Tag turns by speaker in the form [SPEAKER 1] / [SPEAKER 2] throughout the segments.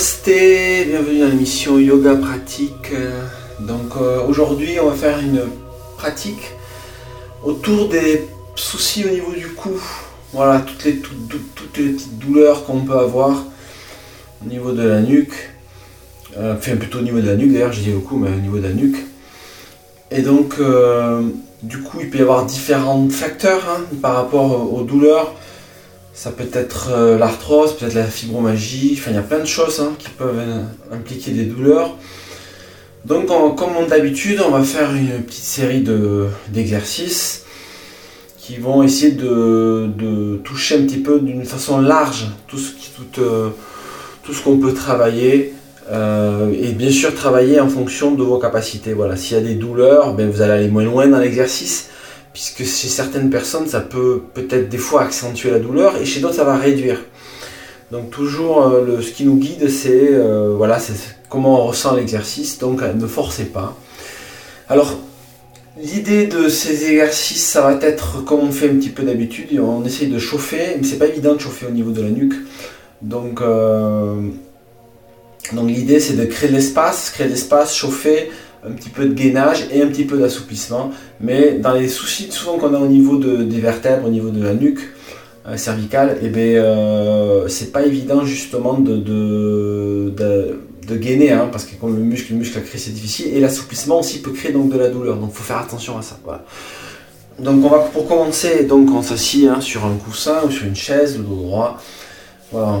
[SPEAKER 1] Bienvenue dans l'émission Yoga Pratique. Donc euh, aujourd'hui on va faire une pratique autour des soucis au niveau du cou. Voilà, toutes les, toutes, les petites douleurs qu'on peut avoir au niveau de la nuque. Euh, enfin plutôt au niveau de la nuque d'ailleurs, je dis au cou mais au niveau de la nuque. Et donc euh, du coup il peut y avoir différents facteurs hein, par rapport aux douleurs. Ça peut être euh, l'arthrose, peut-être la fibromagie, enfin il y a plein de choses hein, qui peuvent euh, impliquer des douleurs. Donc comme d'habitude, on va faire une petite série d'exercices qui vont essayer de, toucher un petit peu d'une façon large tout ce, tout, euh, tout qu'on peut travailler. et bien sûr travailler en fonction de vos capacités. Voilà, s'il y a des douleurs, ben, vous allez aller moins loin dans l'exercice puisque chez certaines personnes, ça peut peut-être des fois accentuer la douleur et chez d'autres, ça va réduire. Donc toujours, euh, ce qui nous guide, c'est euh, voilà, comment on ressent l'exercice, donc euh, ne forcez pas. Alors, l'idée de ces exercices, ça va être comme on fait un petit peu d'habitude, on essaye de chauffer, mais c'est pas évident de chauffer au niveau de la nuque. Donc, donc l'idée, c'est de créer de l'espace, créer de l'espace, chauffer, un petit peu de gainage et un petit peu d'assouplissement. Mais dans les soucis souvent qu'on a au niveau des vertèbres, au niveau de la nuque euh, cervicale, eh ben, euh, c'est pas évident justement de, de, gainer, hein, parce que comme le muscle, le muscle créé, c'est difficile. Et l'assouplissement aussi peut créer donc de la douleur. Donc il faut faire attention à ça. Donc on va pour commencer, donc on s'assied hein, sur un coussin ou sur une chaise, le dos droit.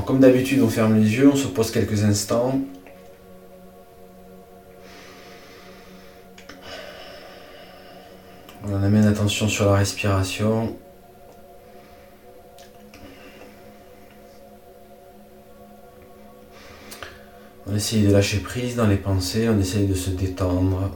[SPEAKER 1] Comme d'habitude, on ferme les yeux, on se pose quelques instants. On amène attention sur la respiration. On essaye de lâcher prise dans les pensées, on essaye de se détendre.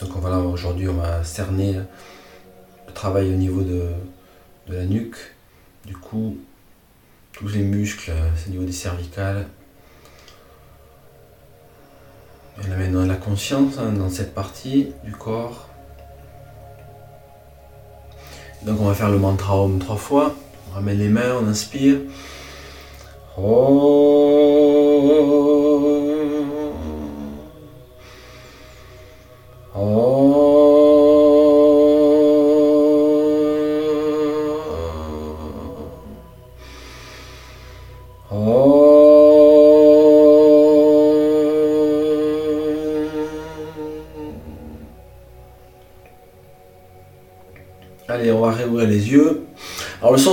[SPEAKER 1] Donc voilà, aujourd'hui on va cerner le travail au niveau de, de la nuque, du cou, tous les muscles, euh, c'est au niveau des cervicales. On amène dans la conscience hein, dans cette partie du corps. Donc on va faire le mantra Om trois fois. On ramène les mains, on inspire.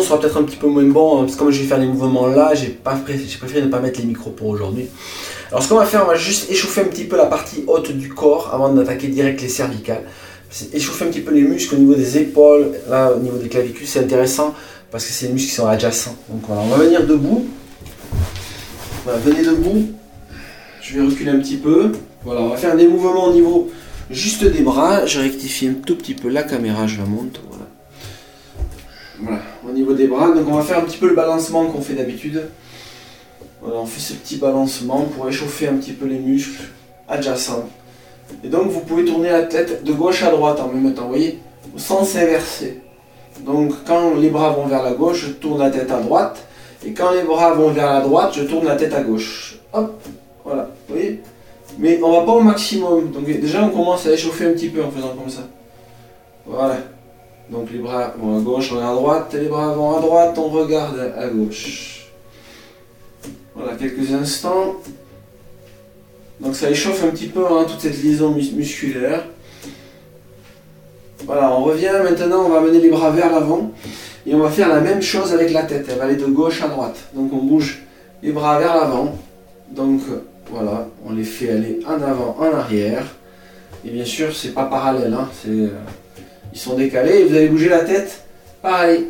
[SPEAKER 1] Sera peut-être un petit peu moins bon, hein, parce que comme je vais faire les mouvements là, j'ai préféré ne pas mettre les micros pour aujourd'hui. Alors ce qu'on va faire, on va juste échauffer un petit peu la partie haute du corps avant d'attaquer direct les cervicales. Échauffer un petit peu les muscles au niveau des épaules, là au niveau des clavicules, c'est intéressant parce que c'est les muscles qui sont adjacents. Donc voilà, on va venir debout. Venez debout. Je vais reculer un petit peu. Voilà, on va faire des mouvements au niveau juste des bras. Je rectifie un tout petit peu la caméra, je la monte. Voilà. Voilà, des bras. Donc on va faire un petit peu le balancement qu'on fait d'habitude. On fait ce petit balancement pour échauffer un petit peu les muscles adjacents. Et donc vous pouvez tourner la tête de gauche à droite en même temps, vous voyez, au sens inversé. Donc quand les bras vont vers la gauche, je tourne la tête à droite. Et quand les bras vont vers la droite, je tourne la tête à gauche. Hop, voilà, vous voyez? Mais on va pas au maximum. Donc déjà on commence à échauffer un petit peu en faisant comme ça. Voilà. Donc les bras vont à gauche, on regarde à droite, les bras vont à droite, on regarde à gauche. Voilà, quelques instants. Donc ça échauffe un petit peu hein, toute cette liaison musculaire. Voilà, on revient maintenant, on va mener les bras vers l'avant. Et on va faire la même chose avec la tête. Elle va aller de gauche à droite. Donc on bouge les bras vers l'avant. Donc voilà, on les fait aller en avant, en arrière. Et bien sûr, c'est pas parallèle. Hein, c'est... Ils sont décalés et vous allez bouger la tête pareil.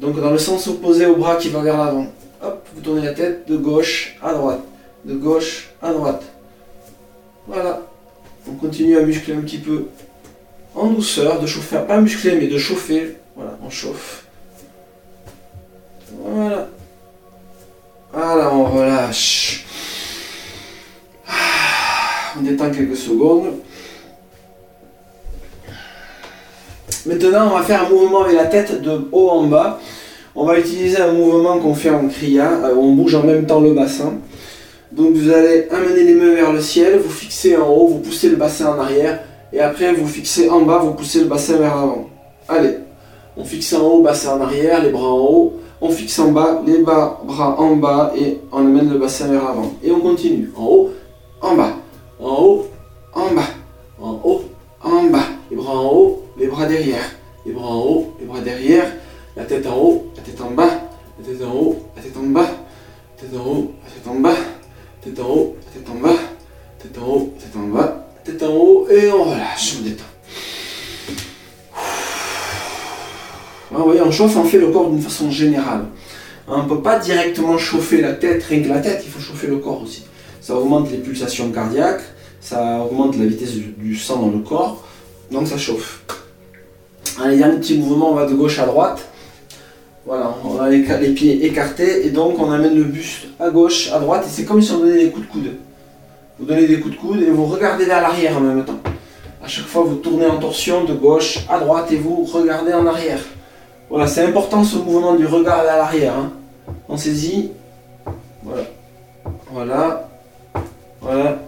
[SPEAKER 1] Donc dans le sens opposé au bras qui va vers l'avant. Hop, vous tournez la tête de gauche à droite, de gauche à droite. Voilà. On continue à muscler un petit peu en douceur, de chauffer, pas muscler mais de chauffer. Voilà, on chauffe. Voilà. Voilà, on relâche. Ah, on détend quelques secondes. Maintenant, on va faire un mouvement avec la tête de haut en bas. On va utiliser un mouvement qu'on fait en criant, euh, on bouge en même temps le bassin. Donc vous allez amener les mains vers le ciel, vous fixez en haut, vous poussez le bassin en arrière, et après vous fixez en bas, vous poussez le bassin vers l'avant. Allez, on fixe en haut, bassin en arrière, les bras en haut, on fixe en bas, les bras, bras en bas, et on amène le bassin vers l'avant. Et on continue, en haut, en bas, en haut, en bas, en haut, en bas, les bras en haut, les bras derrière, les bras en haut, les bras derrière, la tête en haut, la tête en bas, la tête en haut, la tête en bas, la tête en haut, la tête en bas, tête en haut, tête en bas, tête en haut, tête en bas, tête en haut, et on relâche, on détend. vous voyez, on chauffe, on fait le corps d'une façon générale. On ne peut pas directement chauffer la tête, rien que la tête, il faut chauffer le corps aussi. Ça augmente les pulsations cardiaques, ça augmente la vitesse du, sang dans le corps, donc ça chauffe. Allez, dernier petit mouvement, on va de gauche à droite. Voilà, on a les, pieds écartés et donc on amène le buste à gauche, à droite et c'est comme si on donnait des coups de coude. Vous donnez des coups de coude et vous regardez vers l'arrière en même temps. À chaque fois, vous tournez en torsion de gauche à droite et vous regardez en arrière. Voilà, c'est important ce mouvement du regard vers l'arrière. Hein. On saisit. Voilà. Voilà. Voilà.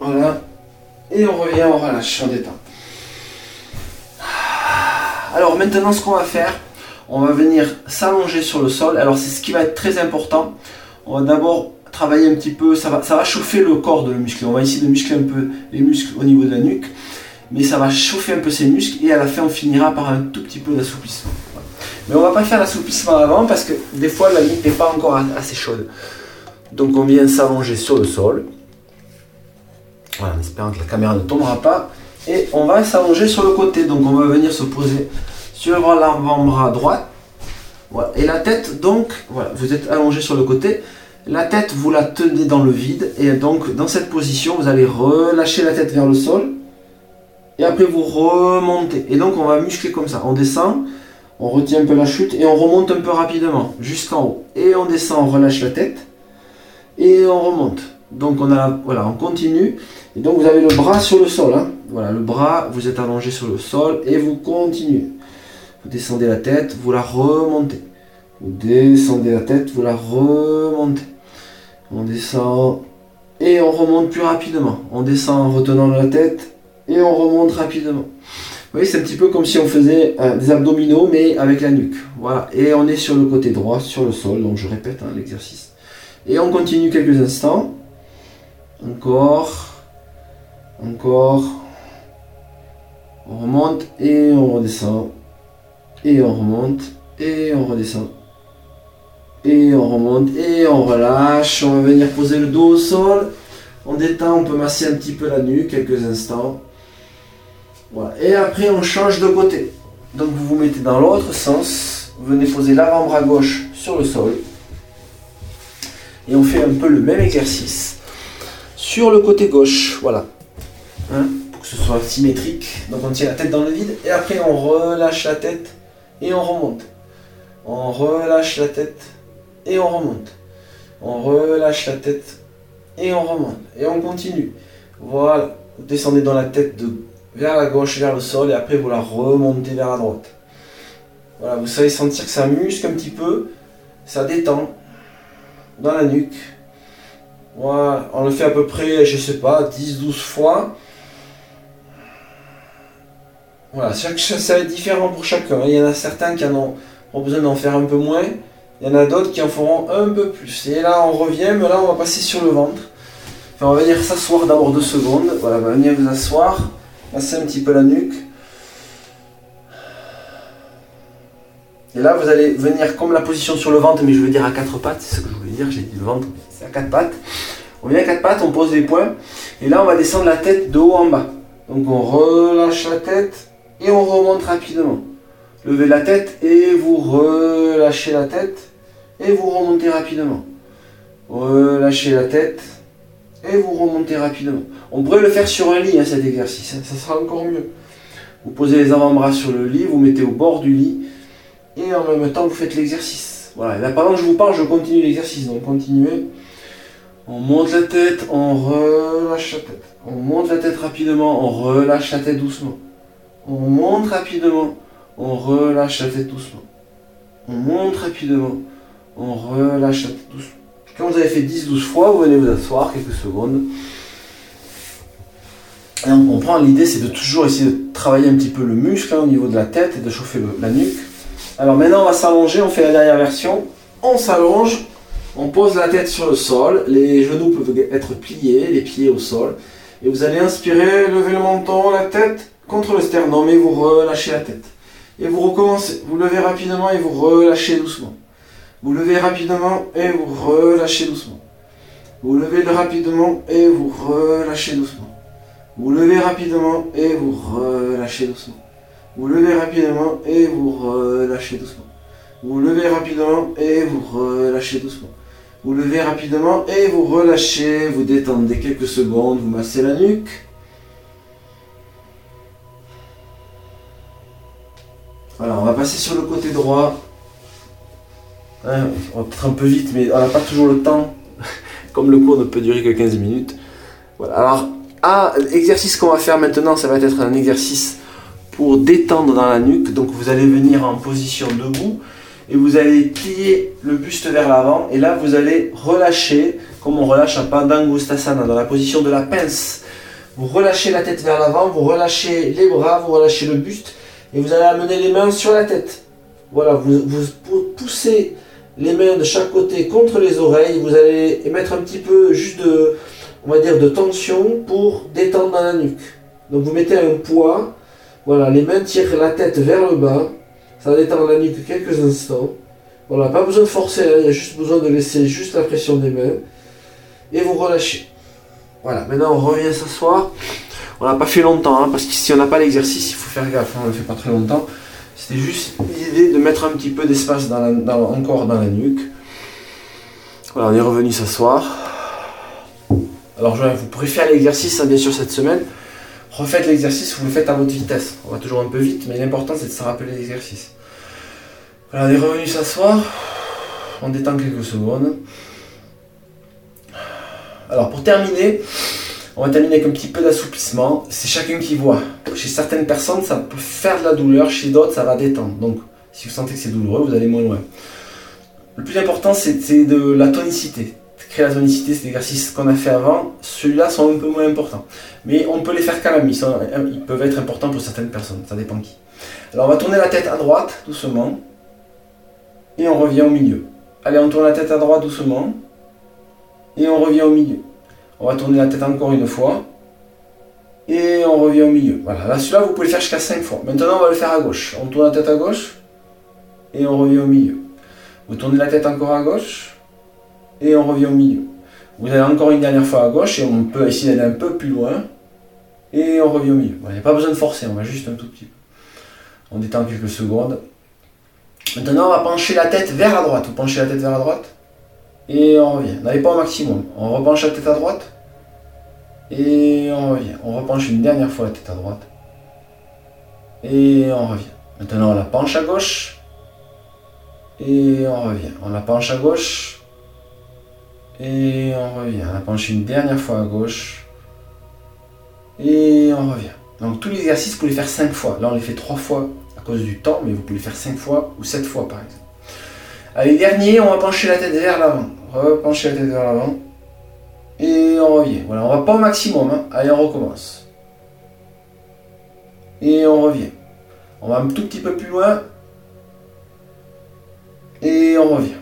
[SPEAKER 1] Voilà. Et on revient, on relâche, on détend. Alors maintenant, ce qu'on va faire, on va venir s'allonger sur le sol. Alors c'est ce qui va être très important. On va d'abord travailler un petit peu, ça va, ça va chauffer le corps de le muscle. On va essayer de muscler un peu les muscles au niveau de la nuque, mais ça va chauffer un peu ces muscles et à la fin on finira par un tout petit peu d'assouplissement. Mais on va pas faire l'assouplissement avant parce que des fois la nuque n'est pas encore assez chaude. Donc on vient s'allonger sur le sol. Voilà, en espérant que la caméra ne tombera pas. Et on va s'allonger sur le côté. Donc on va venir se poser sur l'avant-bras droit. Et la tête, donc, voilà, vous êtes allongé sur le côté. La tête, vous la tenez dans le vide. Et donc, dans cette position, vous allez relâcher la tête vers le sol. Et après, vous remontez. Et donc, on va muscler comme ça. On descend, on retient un peu la chute et on remonte un peu rapidement jusqu'en haut. Et on descend, on relâche la tête. Et on remonte. Donc, on a, voilà, on continue. Et donc, vous avez le bras sur le sol. Hein. Voilà, le bras, vous êtes allongé sur le sol et vous continuez. Vous descendez la tête, vous la remontez. Vous descendez la tête, vous la remontez. On descend et on remonte plus rapidement. On descend en retenant la tête et on remonte rapidement. Vous voyez, c'est un petit peu comme si on faisait euh, des abdominaux mais avec la nuque. Voilà, et on est sur le côté droit, sur le sol. Donc je répète hein, l'exercice. Et on continue quelques instants. Encore, encore. On remonte et on redescend et on remonte, et on redescend, et on remonte, et on relâche, on va venir poser le dos au sol, on détend, on peut masser un petit peu la nuque quelques instants, voilà, et après on change de côté, donc vous vous mettez dans l'autre sens, vous venez poser l'avant-bras gauche sur le sol, et on fait un peu le même exercice sur le côté gauche, voilà. Hein, pour que ce soit symétrique. Donc on tient la tête dans le vide. Et après on relâche la tête on remonte. On relâche la tête et on remonte. On relâche la tête et on remonte. Et on continue. Voilà. Vous descendez dans la tête de, vers la gauche, vers le sol et après vous la remontez vers la droite. Voilà, vous savez sentir que ça muscle un petit peu, ça détend dans la nuque. Voilà, on le fait à peu près, je sais pas, 10-12 fois. Voilà, ça va être différent pour chacun. Il y en a certains qui en ont, besoin d'en faire un peu moins. Il y en a d'autres qui en feront un peu plus. Et là, on revient, mais là, on va passer sur le ventre. On va venir s'asseoir d'abord deux secondes. Voilà, on va venir vous asseoir, masser un petit peu la nuque. Et là, vous allez venir comme la position sur le ventre, mais je veux dire à quatre pattes, c'est ce que je voulais dire, j'ai dit le ventre, c'est à quatre pattes. On vient à quatre pattes, on pose les poings, et là, on va descendre la tête de haut en bas. Donc, on relâche la tête, et on remonte rapidement. Levez la tête et vous relâchez la tête et vous remontez rapidement. Relâchez la tête et vous remontez rapidement. On pourrait le faire sur un lit, hein, cet exercice, hein. ça sera encore mieux. Vous posez les avant-bras sur le lit, vous mettez au bord du lit et en même temps vous faites l'exercice. Voilà, là pendant que je vous parle, je continue l'exercice, donc continuez. On monte la tête, on relâche la tête. On monte la tête rapidement, on relâche la tête doucement. On monte rapidement, on relâche la tête doucement. On monte rapidement, on relâche la tête doucement. Quand vous avez fait 10-12 fois, vous venez vous asseoir quelques secondes. Et on comprend, l'idée c'est de toujours essayer de travailler un petit peu le muscle hein, au niveau de la tête et de chauffer la nuque. Alors maintenant on va s'allonger, on fait la dernière version. On s'allonge, on pose la tête sur le sol, les genoux peuvent être pliés, les pieds au sol. Et vous allez inspirer, lever le menton, la tête contre le sternum et vous relâchez la tête. Et vous recommencez, vous levez rapidement et vous relâchez doucement. Vous levez rapidement et vous relâchez doucement. Vous levez rapidement et vous relâchez doucement. Vous levez rapidement et vous relâchez doucement. Vous levez rapidement et vous relâchez doucement. Vous levez rapidement et vous relâchez doucement. Vous levez rapidement et vous relâchez, vous détendez quelques secondes, vous massez la nuque. Voilà, on va passer sur le côté droit. Hein, on va peut-être un peu vite, mais on n'a pas toujours le temps. Comme le cours ne peut durer que 15 minutes. Voilà, alors, ah, l'exercice qu'on va faire maintenant, ça va être un exercice pour détendre dans la nuque. Donc vous allez venir en position debout et vous allez plier le buste vers l'avant et là vous allez relâcher comme on relâche un Padangustasana dans la position de la pince. Vous relâchez la tête vers l'avant, vous relâchez les bras, vous relâchez le buste et vous allez amener les mains sur la tête. Voilà, vous, vous poussez les mains de chaque côté contre les oreilles, vous allez émettre un petit peu juste de, on va dire, de tension pour détendre dans la nuque. Donc vous mettez un poids, voilà, les mains tirent la tête vers le bas, ça détend la nuque quelques instants. Voilà, pas besoin de forcer, hein, il y a juste besoin de laisser juste la pression des mains. Et vous relâchez. Voilà, maintenant on revient s'asseoir. On n'a pas fait longtemps, hein, parce que si on n'a pas l'exercice, il faut faire gaffe, hein, on le fait pas très longtemps. C'était juste l'idée de mettre un petit peu d'espace encore dans la nuque. Voilà, on est revenu s'asseoir. Alors vous pourrez faire l'exercice bien sûr cette semaine refaites l'exercice, vous le faites à votre vitesse. On va toujours un peu vite, mais l'important c'est de se rappeler l'exercice. Voilà, on est revenu s'asseoir. On détend quelques secondes. Alors pour terminer, on va terminer avec un petit peu d'assouplissement. C'est chacun qui voit. Chez certaines personnes, ça peut faire de la douleur, chez d'autres, ça va détendre. Donc si vous sentez que c'est douloureux, vous allez moins loin. Le plus important, c'est de la tonicité créer la zonicité, c'est l'exercice qu'on a fait avant, ceux-là sont un peu moins importants. Mais on peut les faire quand même, ils, peuvent être importants pour certaines personnes, ça dépend qui. Alors on va tourner la tête à droite, doucement, et on revient au milieu. Allez, on tourne la tête à droite doucement, et on revient au milieu. On va tourner la tête encore une fois, et on revient au milieu. Voilà, là celui-là vous pouvez le faire jusqu'à 5 fois. Maintenant on va le faire à gauche. On tourne la tête à gauche, et on revient au milieu. Vous tournez la tête encore à gauche, et on revient au milieu. Vous allez encore une dernière fois à gauche et on peut essayer d'aller un peu plus loin et on revient au milieu. Il n'y a pas besoin de forcer, on va juste un tout petit peu. On détend quelques secondes. Maintenant, on va pencher la tête vers la droite. Vous penchez la tête vers la droite et on revient. N'allez pas au maximum. On repenche la tête à droite et on revient. On repenche une dernière fois la tête à droite et on revient. Maintenant, on la penche à gauche et on revient. On la penche à gauche et on revient. On a penché une dernière fois à gauche. Et on revient. Donc tous les exercices, vous pouvez faire 5 fois. Là, on les fait 3 fois à cause du temps, mais vous pouvez les faire 5 fois ou 7 fois par exemple. Allez, dernier, on va pencher la tête vers l'avant. Repencher la tête vers l'avant. Et on revient. Voilà, on va pas au maximum. Hein. Allez, on recommence. Et on revient. On va un tout petit peu plus loin. Et on revient.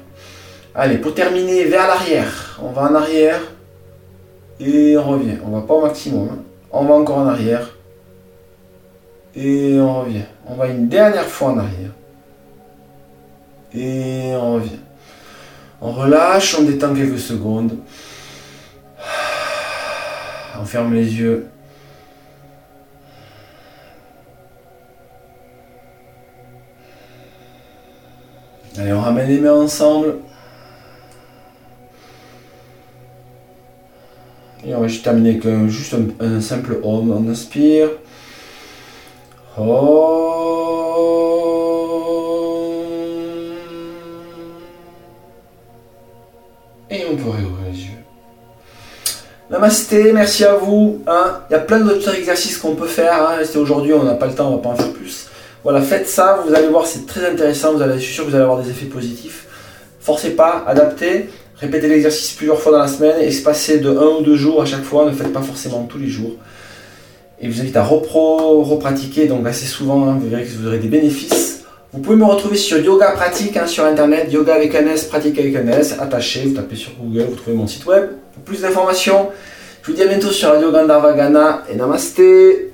[SPEAKER 1] Allez, pour terminer, vers l'arrière. On va en arrière. Et on revient. On va pas au maximum. Hein. On va encore en arrière. Et on revient. On va une dernière fois en arrière. Et on revient. On relâche, on détend quelques secondes. On ferme les yeux. Allez, on ramène les mains ensemble. Et on va juste terminer avec juste un, simple Om. On inspire. Et Merci à vous. Hein. Il y a plein d'autres exercices qu'on peut faire. Hein. Aujourd'hui, on n'a pas le temps, on va pas en faire plus. Voilà, faites ça, vous allez voir, c'est très intéressant. Vous allez, je suis sûr que vous allez avoir des effets positifs. Forcez pas, adaptez. Répétez l'exercice plusieurs fois dans la semaine, espacez de 1 ou 2 jours à chaque fois, ne faites pas forcément tous les jours. Et je vous invite à repro, repratiquer donc assez souvent, hein. vous verrez que vous aurez des bénéfices. Vous pouvez me retrouver sur Yoga Pratique hein, sur internet, yoga avec un S, pratique avec un S, attaché, vous tapez sur Google, vous trouvez mon site web. Pour plus d'informations, je vous dis à bientôt sur Radio Gandharva Ghana et Namasté